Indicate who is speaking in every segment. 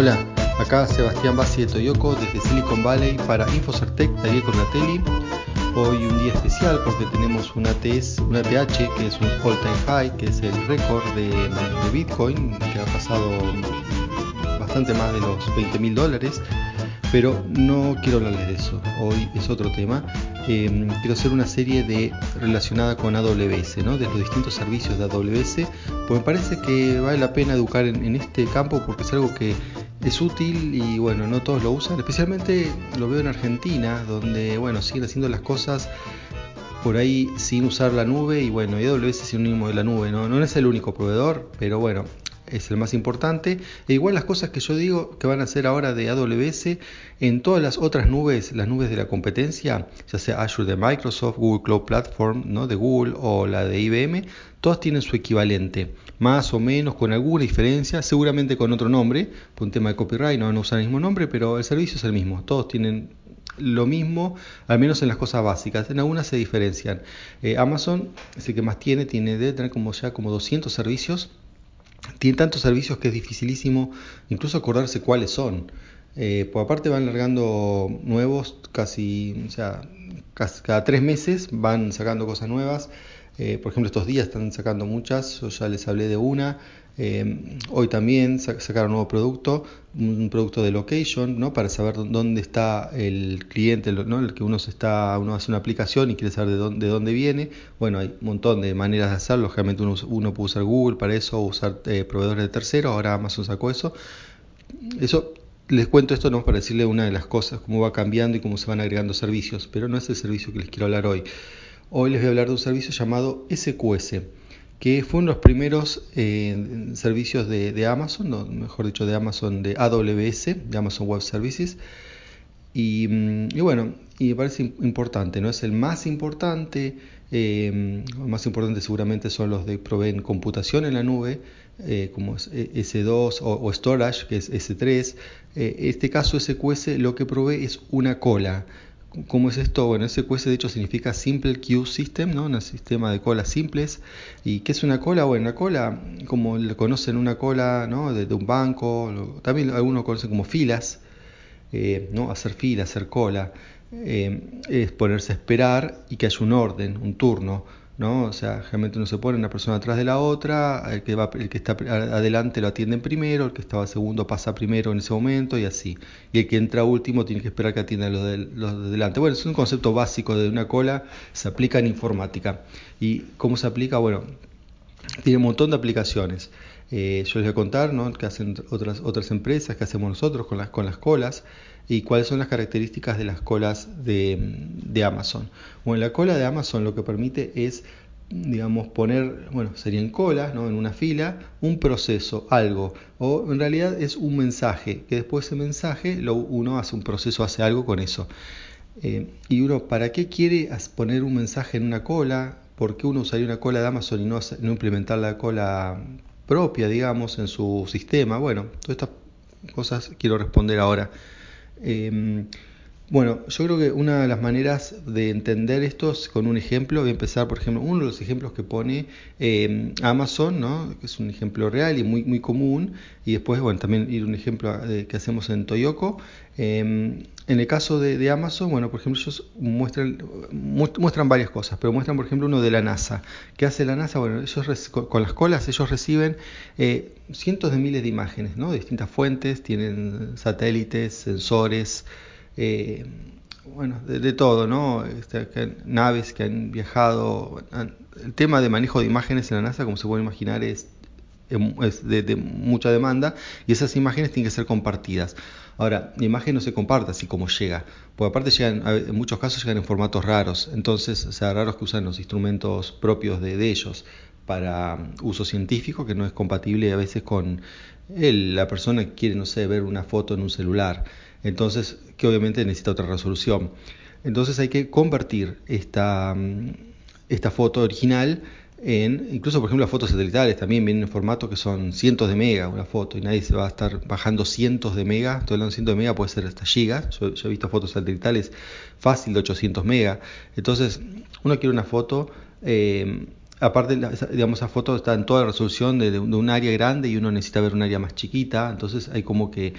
Speaker 1: Hola, acá Sebastián Bassi de Toyoko desde Silicon Valley para Infocertec la Tele. Hoy un día especial porque tenemos una, TS, una TH que es un all time high, que es el récord de, Bitcoin que ha pasado bastante más de los 20 mil dólares. Pero no quiero hablarles de eso, hoy es otro tema. Eh, quiero hacer una serie de relacionada con AWS, ¿no? de los distintos servicios de AWS, pues me parece que vale la pena educar en este campo porque es algo que es útil y bueno, no todos lo usan, especialmente lo veo en Argentina, donde bueno, siguen haciendo las cosas por ahí sin usar la nube y bueno, AWS es sinónimo de la nube, ¿no? no es el único proveedor, pero bueno, es el más importante. E igual las cosas que yo digo que van a hacer ahora de AWS en todas las otras nubes, las nubes de la competencia, ya sea Azure de Microsoft, Google Cloud Platform ¿no? de Google o la de IBM, todas tienen su equivalente, más o menos con alguna diferencia, seguramente con otro nombre, por un tema de copyright no van a usar el mismo nombre, pero el servicio es el mismo, todos tienen lo mismo, al menos en las cosas básicas. En algunas se diferencian. Eh, Amazon es el que más tiene, tiene de tener como ya como 200 servicios tiene tantos servicios que es dificilísimo incluso acordarse cuáles son. Eh, por aparte van largando nuevos casi, o sea, cada tres meses van sacando cosas nuevas. Eh, por ejemplo, estos días están sacando muchas, yo ya les hablé de una. Eh, hoy también sacaron un nuevo producto, un producto de location, ¿no? para saber dónde está el cliente, ¿no? el que uno se está, uno hace una aplicación y quiere saber de dónde, de dónde viene. Bueno, hay un montón de maneras de hacerlo. Lógicamente uno, puede usar Google para eso, o usar eh, proveedores de terceros. Ahora Amazon sacó eso. Eso les cuento esto no para decirle una de las cosas, cómo va cambiando y cómo se van agregando servicios, pero no es el servicio que les quiero hablar hoy. Hoy les voy a hablar de un servicio llamado SQS que fue uno de los primeros eh, servicios de, Amazon, mejor dicho de Amazon, de AWS, de Amazon Web Services. Y, mm, bueno, y me parece importante, ¿no? Es el más importante, eh, más importante seguramente son los de proveen computación en la nube, eh, como es S2 o, Storage, que es S3. este caso SQS lo que provee es una cola. ¿Cómo es esto? Bueno, SQS de hecho significa Simple Queue System, ¿no? un sistema de colas simples. ¿Y qué es una cola? Bueno, una cola, como le conocen una cola ¿no? de, un banco, también algunos conocen como filas, eh, ¿no? hacer fila, hacer cola, eh, es ponerse a esperar y que haya un orden, un turno. ¿No? O sea, generalmente uno se pone una persona atrás de la otra, el que, va, el que está adelante lo atienden primero, el que estaba segundo pasa primero en ese momento y así. Y el que entra último tiene que esperar que atienda los de, los de delante. Bueno, es un concepto básico de una cola, se aplica en informática. ¿Y cómo se aplica? Bueno, tiene un montón de aplicaciones. Eh, yo les voy a contar ¿no? qué hacen otras, otras empresas, qué hacemos nosotros con las, con las colas y cuáles son las características de las colas de, Amazon. Bueno, la cola de Amazon lo que permite es digamos, poner, bueno, serían colas, ¿no? En una fila, un proceso, algo, o en realidad es un mensaje, que después ese mensaje uno hace un proceso, hace algo con eso. Eh, y uno, ¿para qué quiere poner un mensaje en una cola? ¿Por qué uno usaría una cola de Amazon y no, no implementar la cola propia, digamos, en su sistema? Bueno, todas estas cosas quiero responder ahora. Em, bueno, yo creo que una de las maneras de entender esto es con un ejemplo. Voy a empezar, por ejemplo, uno de los ejemplos que pone em, Amazon, ¿no? que es un ejemplo real y muy, muy común. Y después, bueno, también ir un ejemplo eh, que hacemos en Toyoko. Em, en el caso de, Amazon, bueno, por ejemplo, ellos muestran, muestran varias cosas, pero muestran, por ejemplo, uno de la NASA. ¿Qué hace la NASA? Bueno, ellos con las colas ellos reciben eh, cientos de miles de imágenes, ¿no? De distintas fuentes, tienen satélites, sensores, eh, bueno, de, todo, ¿no? Este, naves que han viajado. El tema de manejo de imágenes en la NASA, como se puede imaginar, es, es de, de, mucha demanda y esas imágenes tienen que ser compartidas. Ahora, la imagen no se comparte así como llega, porque aparte llegan, en muchos casos llegan en formatos raros, entonces, o sea, raros que usan los instrumentos propios de, de ellos para uso científico, que no es compatible a veces con él, la persona que quiere, no sé, ver una foto en un celular. Entonces, que obviamente necesita otra resolución. Entonces hay que convertir esta, mm, esta foto original en, incluso por ejemplo las fotos satelitales también vienen en formato que son cientos de megas una foto y nadie se va a estar bajando cientos de megas, estoy hablando de cientos de megas, puede ser hasta gigas, yo, he visto fotos satelitales fácil de 800 megas, entonces uno quiere una foto eh, aparte, digamos, esa foto está en toda la resolución de, un área grande y uno necesita ver un área más chiquita, entonces hay como que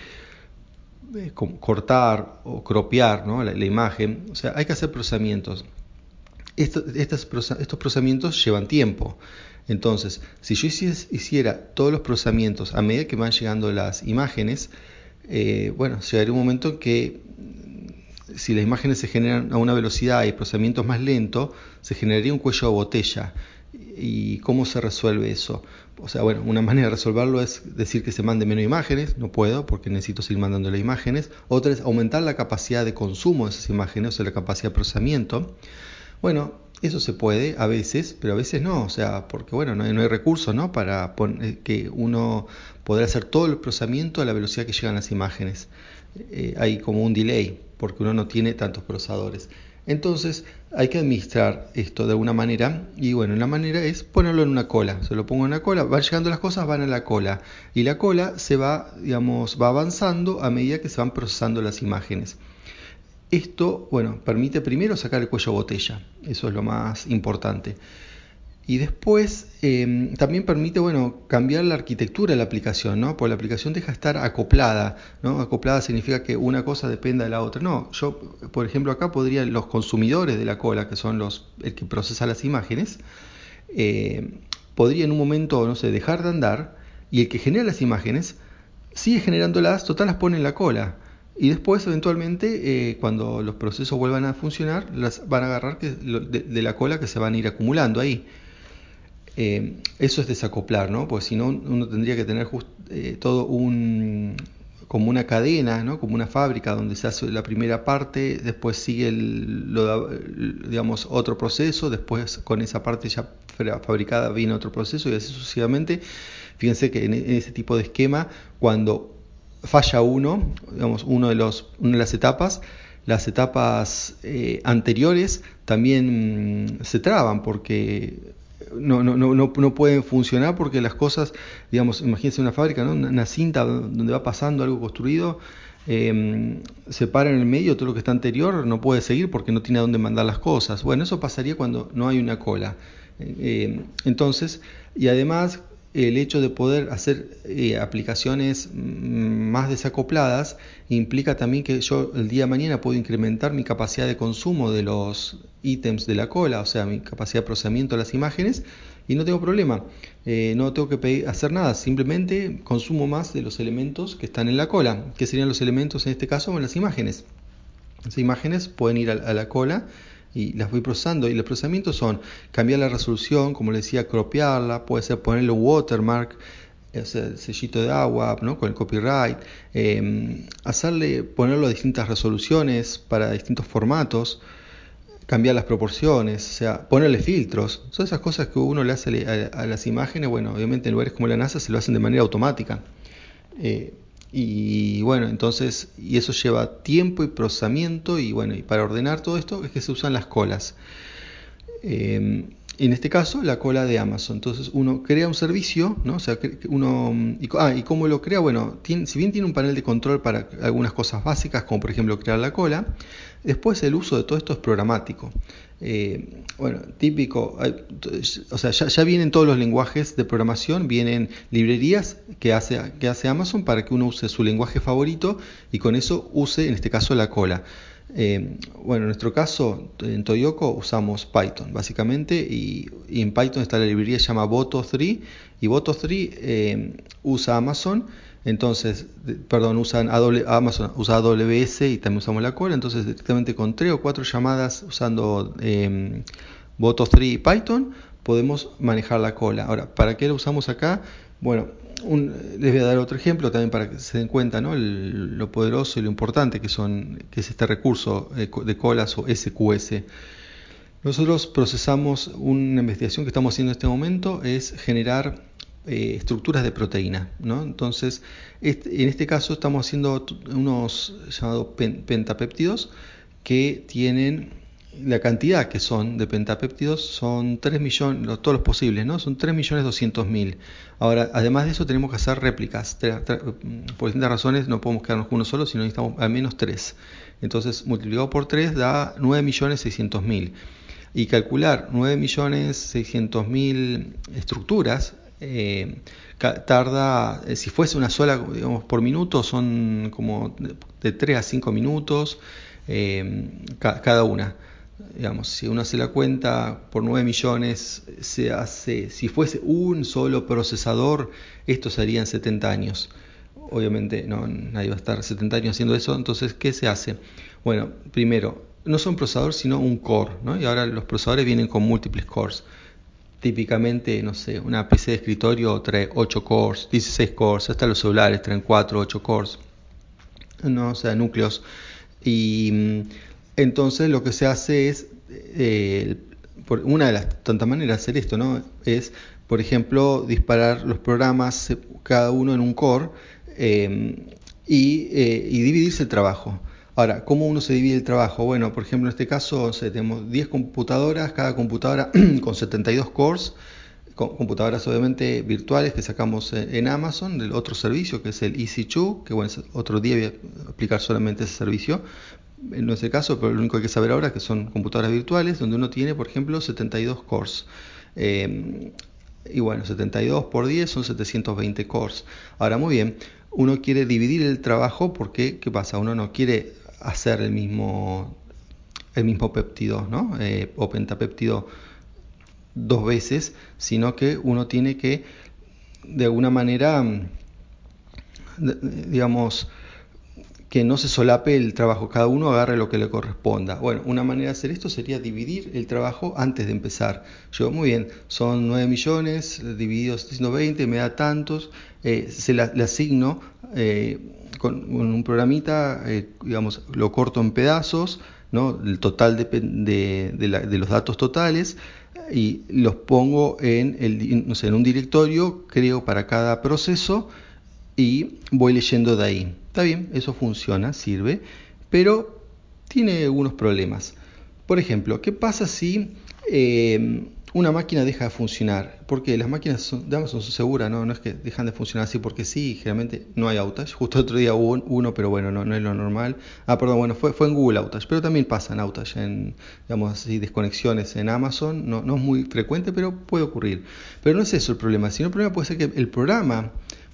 Speaker 1: cortar o cropear ¿no? la, imagen, o sea, hay que hacer procesamientos. estos, procesamientos llevan tiempo. Entonces, si yo hiciera todos los procesamientos a medida que van llegando las imágenes, eh, bueno, llegaría un momento en que si las imágenes se generan a una velocidad y procesamiento más lento, se generaría un cuello de botella. ¿Y cómo se resuelve eso? O sea, bueno, una manera de resolverlo es decir que se mande menos imágenes, no puedo porque necesito seguir mandando las imágenes. Otra es aumentar la capacidad de consumo de esas imágenes, o sea, la capacidad de procesamiento. Bueno, eso se puede a veces, pero a veces no, o sea, porque bueno, no hay, no hay recursos ¿no? para eh, que uno podrá hacer todo el procesamiento a la velocidad que llegan las imágenes. Eh, hay como un delay, porque uno no tiene tantos procesadores. Entonces hay que administrar esto de alguna manera y bueno, la manera es ponerlo en una cola. Se lo pongo en una cola, van llegando las cosas, van a la cola y la cola se va, digamos, va avanzando a medida que se van procesando las imágenes. Esto, bueno, permite primero sacar el cuello botella, eso es lo más importante. Y después em, también permite bueno, cambiar la arquitectura de la aplicación, ¿no? porque la aplicación deja de estar acoplada. ¿no? Acoplada significa que una cosa dependa de la otra. No, yo, por ejemplo, acá podría los consumidores de la cola, que son los el que procesa las imágenes, eh, podría en un momento, no sé, dejar de andar y el que genera las imágenes sigue generándolas, total las pone en la cola. Y después, eventualmente, eh, cuando los procesos vuelvan a funcionar, las van a agarrar de la cola que se van a ir acumulando ahí. Eh, eso es desacoplar, ¿no? Porque si no, uno tendría que tener eh, todo un como una cadena, ¿no? como una fábrica donde se hace la primera parte, después sigue digamos, otro proceso, después con esa parte ya fabricada viene otro proceso y así sucesivamente. Fíjense que en, ese tipo de esquema, cuando falla uno, digamos, uno de los, una de las etapas, las etapas eh, anteriores también mm, se traban porque no, no, no, no, pueden funcionar porque las cosas, digamos, imagínense una fábrica, ¿no? una, cinta donde va pasando algo construido, eh, se para en el medio, todo lo que está anterior no puede seguir porque no tiene a dónde mandar las cosas. Bueno, eso pasaría cuando no hay una cola. Eh, entonces, y además el hecho de poder hacer eh, aplicaciones mm, más desacopladas implica también que yo el día de mañana puedo incrementar mi capacidad de consumo de los ítems de la cola, o sea, mi capacidad de procesamiento de las imágenes y no tengo problema, eh, no tengo que hacer nada, simplemente consumo más de los elementos que están en la cola, que serían los elementos en este caso en las imágenes. Las imágenes pueden ir a la cola y las voy procesando. Y los procesamientos son cambiar la resolución, como le decía, cropearla, puede ser ponerle watermark, ese sellito de agua, ¿no? con el copyright, em, hacerle, ponerlo a distintas resoluciones para distintos formatos, cambiar las proporciones, o sea, ponerle filtros, son esas cosas que uno le hace a, las imágenes, bueno, obviamente en lugares como la NASA se lo hacen de manera automática. Eh, y bueno, entonces, y eso lleva tiempo y procesamiento, y bueno, y para ordenar todo esto es que se usan las colas. Eh, en este caso, la cola de Amazon. Entonces, uno crea un servicio, ¿no? O sea, uno. Y, ah, ¿y cómo lo crea? Bueno, tiene, si bien tiene un panel de control para algunas cosas básicas, como por ejemplo crear la cola, después el uso de todo esto es programático. Eh, bueno, típico, o sea, ya, vienen todos los lenguajes de programación, vienen librerías que hace, que hace Amazon para que uno use su lenguaje favorito y con eso use, en este caso, la cola. Eh, bueno, en nuestro caso, en Toyoko usamos Python, básicamente, y, en Python está la librería que se llama Boto3, y Boto3 eh, usa Amazon entonces, perdón, usan Amazon usa AWS y también usamos la cola. Entonces, directamente con tres o cuatro llamadas usando eh, Boto3 y Python, podemos manejar la cola. Ahora, ¿para qué lo usamos acá? Bueno, les voy a dar otro ejemplo también para que se den cuenta ¿no? lo poderoso y lo importante que, son, que es este recurso de colas o SQS. Nosotros procesamos una investigación que estamos haciendo en este momento, es generar eh, estructuras de proteína. ¿no? Entonces, en este caso estamos haciendo unos llamados pentapéptidos que tienen la cantidad que son de pentapéptidos son 3 millones, todos los posibles, ¿no? Son 3 millones 200 mil. Ahora, además de eso tenemos que hacer réplicas. por distintas razones no podemos quedarnos con uno solo, sino necesitamos al menos 3. Entonces, multiplicado por 3 da 9 millones 600 mil. y calcular 9.600.000 estructuras eh, tarda, eh, si fuese una sola, digamos, por minuto, son como de 3 a 5 minutos eh, cada una. Digamos, si uno hace la cuenta por 9 millones, se hace, si fuese un solo procesador, esto serían 70 años. Obviamente no, nadie va a estar 70 años haciendo eso, entonces, ¿qué se hace? Bueno, primero, no son procesadores, sino un core. Y ahora los procesadores vienen con múltiples cores. Típicamente, no sé, una PC de escritorio trae 8 cores, 16 cores, hasta los celulares traen 4, 8 cores, ¿no? O sea, núcleos. Y mm, entonces lo que se hace es, eh, una de las tantas maneras de hacer esto, ¿no? Es, por ejemplo, disparar los programas cada uno en un core eh, y, eh, dividirse el trabajo. Ahora, ¿cómo uno se divide el trabajo? Bueno, por ejemplo, en este caso tenemos 10 computadoras, cada computadora con 72 cores, computadoras obviamente virtuales que sacamos en Amazon, del otro servicio que es el EC2, que bueno, otro día voy a explicar solamente ese servicio. En ese caso, pero lo único que hay que saber ahora es que son computadoras virtuales donde uno tiene, por ejemplo, 72 cores. Eh, y bueno, 72 por 10 son 720 cores. Ahora, muy bien, uno quiere dividir el trabajo porque, ¿qué pasa? Uno no quiere hacer el mismo, el mismo péptido, ¿no? Eh, o pentapéptido dos veces, sino que uno tiene que, de alguna manera, mm, digamos, que no se solape el trabajo, cada uno agarre lo que le corresponda. Bueno, una manera de hacer esto sería dividir el trabajo antes de empezar. Yo, muy bien, son 9 millones divididos 120, me da tantos, eh, se le asigno eh, con, un programita, eh, digamos, lo corto en pedazos, ¿no? el total de, de, los datos totales y los pongo en, el, en un directorio, creo para cada proceso y voy leyendo de ahí. Está bien, eso funciona, sirve, pero tiene algunos problemas. Por ejemplo, ¿qué pasa si eh, una máquina deja de funcionar. Porque las máquinas de Amazon son seguras, ¿no? es que dejan de funcionar así porque sí, generalmente no hay outage. Justo otro día hubo uno, pero bueno, no, es lo normal. Ah, perdón, bueno, fue, fue en Google outage, pero también pasan outage en, digamos así, desconexiones en Amazon. No, no es muy frecuente, pero puede ocurrir. Pero no es eso el problema, sino el problema puede ser que el programa,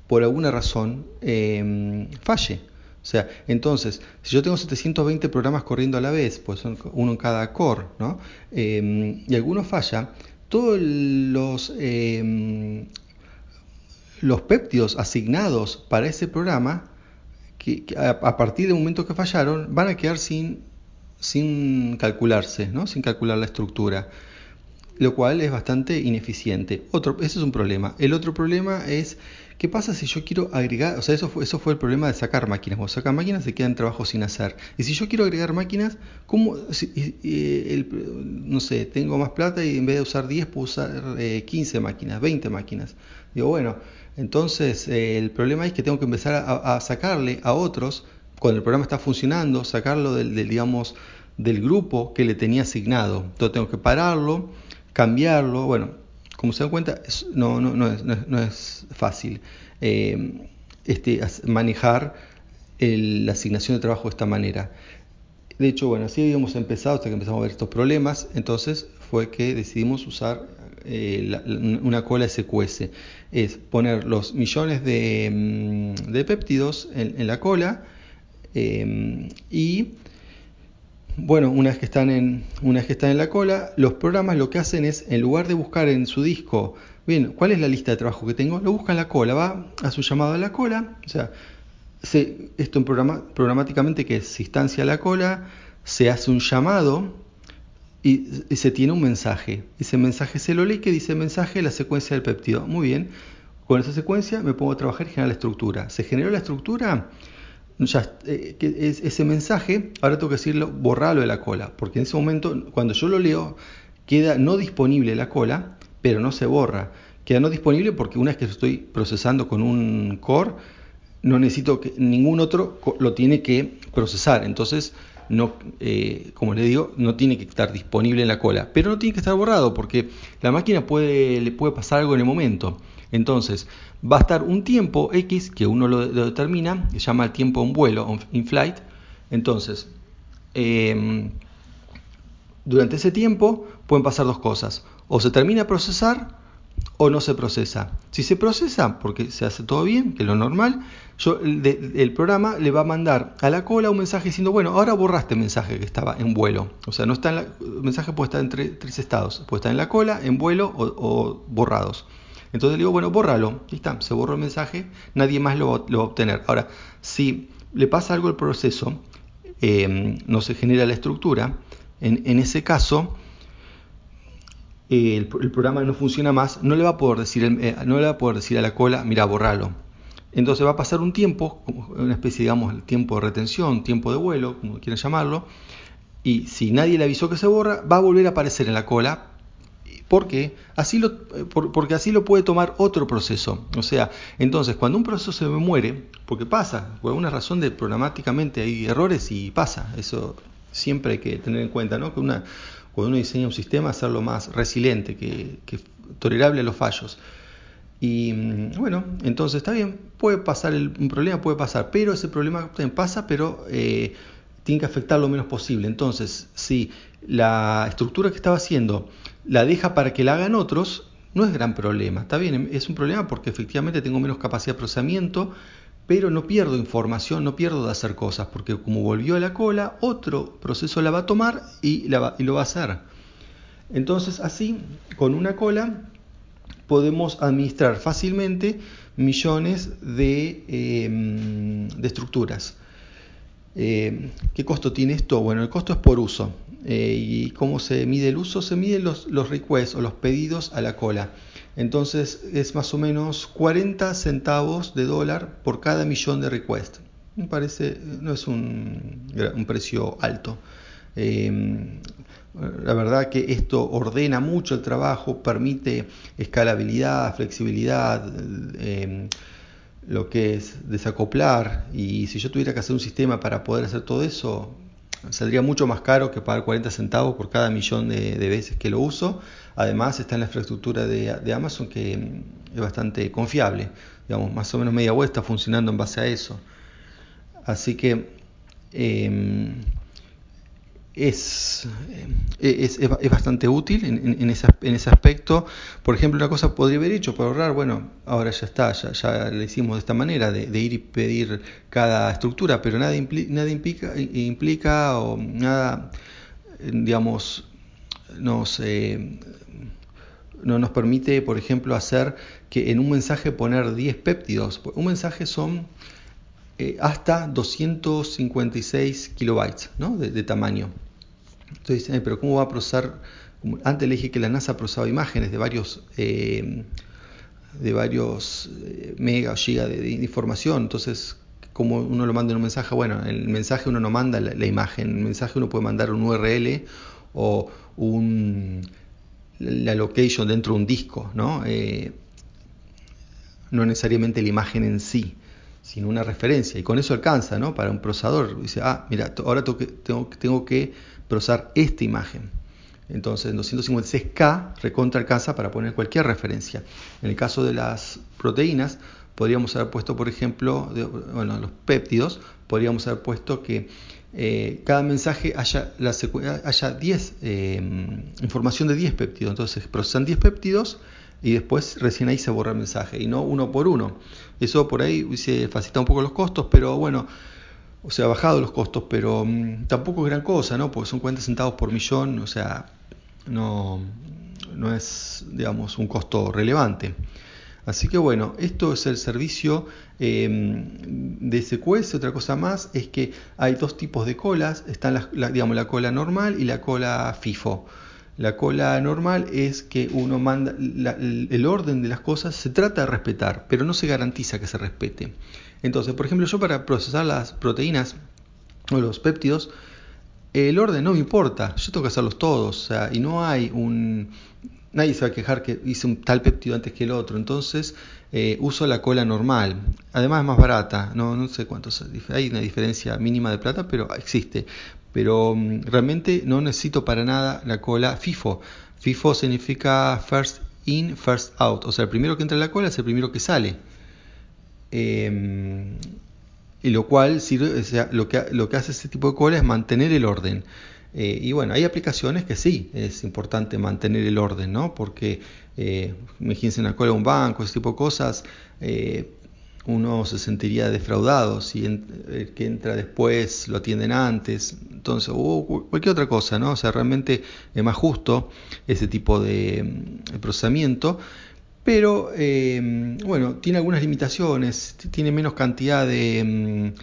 Speaker 1: por alguna razón, eh, falle. O sea, entonces, si yo tengo 720 programas corriendo a la vez, pues son uno en cada core, ¿no? Em, y alguno falla, todos los, em, los péptidos asignados para ese programa, que, a, partir del momento que fallaron, van a quedar sin, sin calcularse, ¿no? Sin calcular la estructura lo cual es bastante ineficiente. Otro, ese es un problema. El otro problema es ¿Qué pasa si yo quiero agregar? O sea, eso fue, eso fue el problema de sacar máquinas. Cuando sacan máquinas se quedan trabajos sin hacer. Y si yo quiero agregar máquinas, ¿cómo? no sé, tengo más plata y en vez de usar 10 puedo usar 15 eh, máquinas, 20 máquinas. Digo, bueno, entonces eh, el problema es que tengo que empezar a, sacarle a otros, cuando el programa está funcionando, sacarlo del, del, digamos, del grupo que le tenía asignado. Entonces tengo que pararlo, cambiarlo, bueno, como se dan cuenta, no, es, fácil eh, este, manejar la asignación de trabajo de esta manera. De hecho, bueno, así habíamos empezado hasta que empezamos a ver estos problemas, entonces fue que decidimos usar eh, una cola SQS. Es poner los millones de, mm, péptidos en, la cola eh, y bueno, una vez que están en una vez que están en la cola, los programas lo que hacen es en lugar de buscar en su disco, bien, ¿cuál es la lista de trabajo que tengo? Lo busca en la cola, va a su llamado a la cola, o sea, esto en programa, programáticamente que se instancia la cola, se hace un llamado y, se tiene un mensaje. Ese mensaje se lo lee que dice mensaje la secuencia del péptido. Muy bien, con esa secuencia me pongo a trabajar y generar la estructura. Se generó la estructura ya, eh, ese mensaje, ahora tengo que decirlo, borrarlo de la cola, porque en ese momento, cuando yo lo leo, queda no disponible la cola, pero no se borra. Queda no disponible porque una vez que estoy procesando con un core, no necesito que ningún otro lo tiene que procesar. Entonces, no, eh, como le digo, no tiene que estar disponible en la cola, pero no tiene que estar borrado porque la máquina puede, le puede pasar algo en el momento. Entonces, va a estar un tiempo X que uno lo, determina, se llama el tiempo en vuelo, in flight. Entonces, em, durante ese tiempo pueden pasar dos cosas. O se termina de procesar o no se procesa. Si se procesa, porque se hace todo bien, que es lo normal, el, programa le va a mandar a la cola un mensaje diciendo, bueno, ahora borraste el mensaje que estaba en vuelo. O sea, no está el mensaje puede estar en tres estados, puede estar en la cola, en vuelo o, borrados. Entonces le digo, bueno, bórralo. Y está, se borró el mensaje, nadie más lo, va a obtener. Ahora, si le pasa algo al proceso, eh, no se genera la estructura, en, ese caso, el, programa no funciona más, no le va a poder decir, eh, no le va a poder decir a la cola, mira, borralo. Entonces va a pasar un tiempo, una especie, digamos, tiempo de retención, tiempo de vuelo, como quieran llamarlo, y si nadie le avisó que se borra, va a volver a aparecer en la cola, porque así lo, eh, porque así lo puede tomar otro proceso. O sea, entonces cuando un proceso se muere, porque pasa, por alguna razón de programáticamente hay errores y pasa, eso siempre hay que tener en cuenta, ¿no? Que una, cuando uno diseña un sistema, hacerlo más resiliente, que, tolerable a los fallos. Y mm, bueno, entonces está bien, puede pasar, el, un problema puede pasar, pero ese problema pasa, pero eh, tiene que afectar lo menos posible. Entonces, si la estructura que estaba haciendo la deja para que la hagan otros, no es gran problema. Está bien, es un problema porque efectivamente tengo menos capacidad de procesamiento, pero no pierdo información, no pierdo de hacer cosas, porque como volvió a la cola, otro proceso la va a tomar y, lo va a hacer. Entonces así, con una cola, podemos administrar fácilmente millones de, em, estructuras. Eh, ¿Qué costo tiene esto? Bueno, el costo es por uso. Eh, ¿Y cómo se mide el uso? Se miden los, los requests o los pedidos a la cola. Entonces es más o menos 40 centavos de dólar por cada millón de requests. Me parece, no es un, precio alto. Em, la verdad que esto ordena mucho el trabajo, permite escalabilidad, flexibilidad, em, lo que es desacoplar. Y si yo tuviera que hacer un sistema para poder hacer todo eso, saldría mucho más caro que pagar 40 centavos por cada millón de, veces que lo uso. Además está en la infraestructura de, Amazon que mm, es bastante confiable. Digamos, más o menos media web está funcionando en base a eso. Así que em, es, es, es, bastante útil en, en, ese, en, ese, aspecto. Por ejemplo, una cosa podría haber hecho para ahorrar, bueno, ahora ya está, ya, ya lo hicimos de esta manera, de, ir y pedir cada estructura, pero nada, nada implica, implica o nada, digamos, nos, eh, no nos permite, por ejemplo, hacer que en un mensaje poner 10 péptidos. Un mensaje son eh, hasta 256 kilobytes ¿no? de tamaño. Entonces dicen, pero ¿cómo va a procesar? Antes le dije que la NASA procesaba imágenes de varios, eh, de varios eh, mega o giga de, información. Entonces, como uno lo manda en un mensaje? Bueno, en el mensaje uno no manda la, imagen, en el mensaje uno puede mandar un URL o un, la location dentro de un disco, ¿no? Eh, no necesariamente la imagen en sí sino una referencia. Y con eso alcanza, ¿no? Para un procesador. Dice, ah, mira, ahora tengo que, tengo, esta imagen. Entonces, en 256K recontra alcanza para poner cualquier referencia. En el caso de las proteínas, podríamos haber puesto, por ejemplo, bueno, los péptidos, podríamos haber puesto que eh, cada mensaje haya, la haya 10, eh, información de 10 péptidos. Entonces, procesan 10 péptidos y después recién ahí se borra el mensaje y no uno por uno. Eso por ahí se facilita un poco los costos, pero bueno, o sea, ha bajado los costos, pero mm, tampoco es gran cosa, ¿no? Porque son 40 centavos por millón, o sea, no, no es, digamos, un costo relevante. Así que bueno, esto es el servicio em, de SQS. Otra cosa más es que hay dos tipos de colas. Están la, digamos, la cola normal y la cola FIFO. La cola normal es que uno manda el orden de las cosas, se trata de respetar, pero no se garantiza que se respete. Entonces, por ejemplo, yo para procesar las proteínas o los péptidos, el orden no me importa, yo tengo que hacerlos todos, y no hay un... Nadie se va a quejar que hice un tal péptido antes que el otro, entonces eh, uso la cola normal. Además es más barata, no, sé cuántos, hay una diferencia mínima de plata, pero existe. Pero mm, realmente no necesito para nada la cola FIFO. FIFO significa First In, First Out, o sea, el primero que entra en la cola es el primero que sale. Em, y lo cual sirve, lo, que, lo que hace este tipo de cola es mantener el orden. Eh, y bueno, hay aplicaciones que sí, es importante mantener el orden, ¿no? Porque, eh, imagínense una cola de un banco, ese tipo de cosas, eh, uno se sentiría defraudado si el que entra después lo atienden antes, entonces, o cualquier otra cosa, ¿no? O sea, realmente es más justo ese tipo de, procesamiento, pero bueno, tiene algunas limitaciones, tiene menos cantidad de,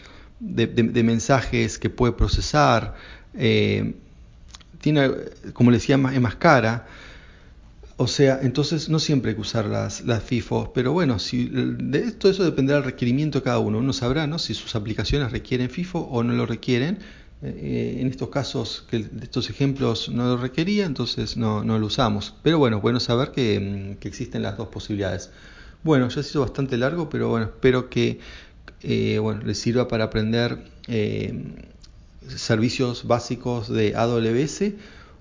Speaker 1: de mensajes que puede procesar, eh, tiene, como le decía, es más cara. O sea, entonces no siempre hay que usar las, las FIFO, pero bueno, si de esto eso dependerá del requerimiento de cada uno. Uno sabrá ¿no? si sus aplicaciones requieren FIFO o no lo requieren. Eh, en estos casos, que estos ejemplos no lo requería, entonces no, lo usamos. Pero bueno, bueno saber que, mm, que, existen las dos posibilidades. Bueno, ya ha sido bastante largo, pero bueno, espero que eh, bueno, les sirva para aprender eh, servicios básicos de AWS.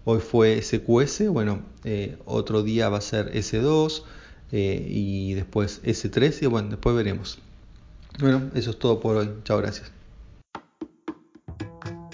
Speaker 1: Hoy fue SQS, bueno, eh, otro día va a ser S2 eh, y después S3 y bueno, después veremos. Bueno, eso es todo por hoy. Chao, gracias.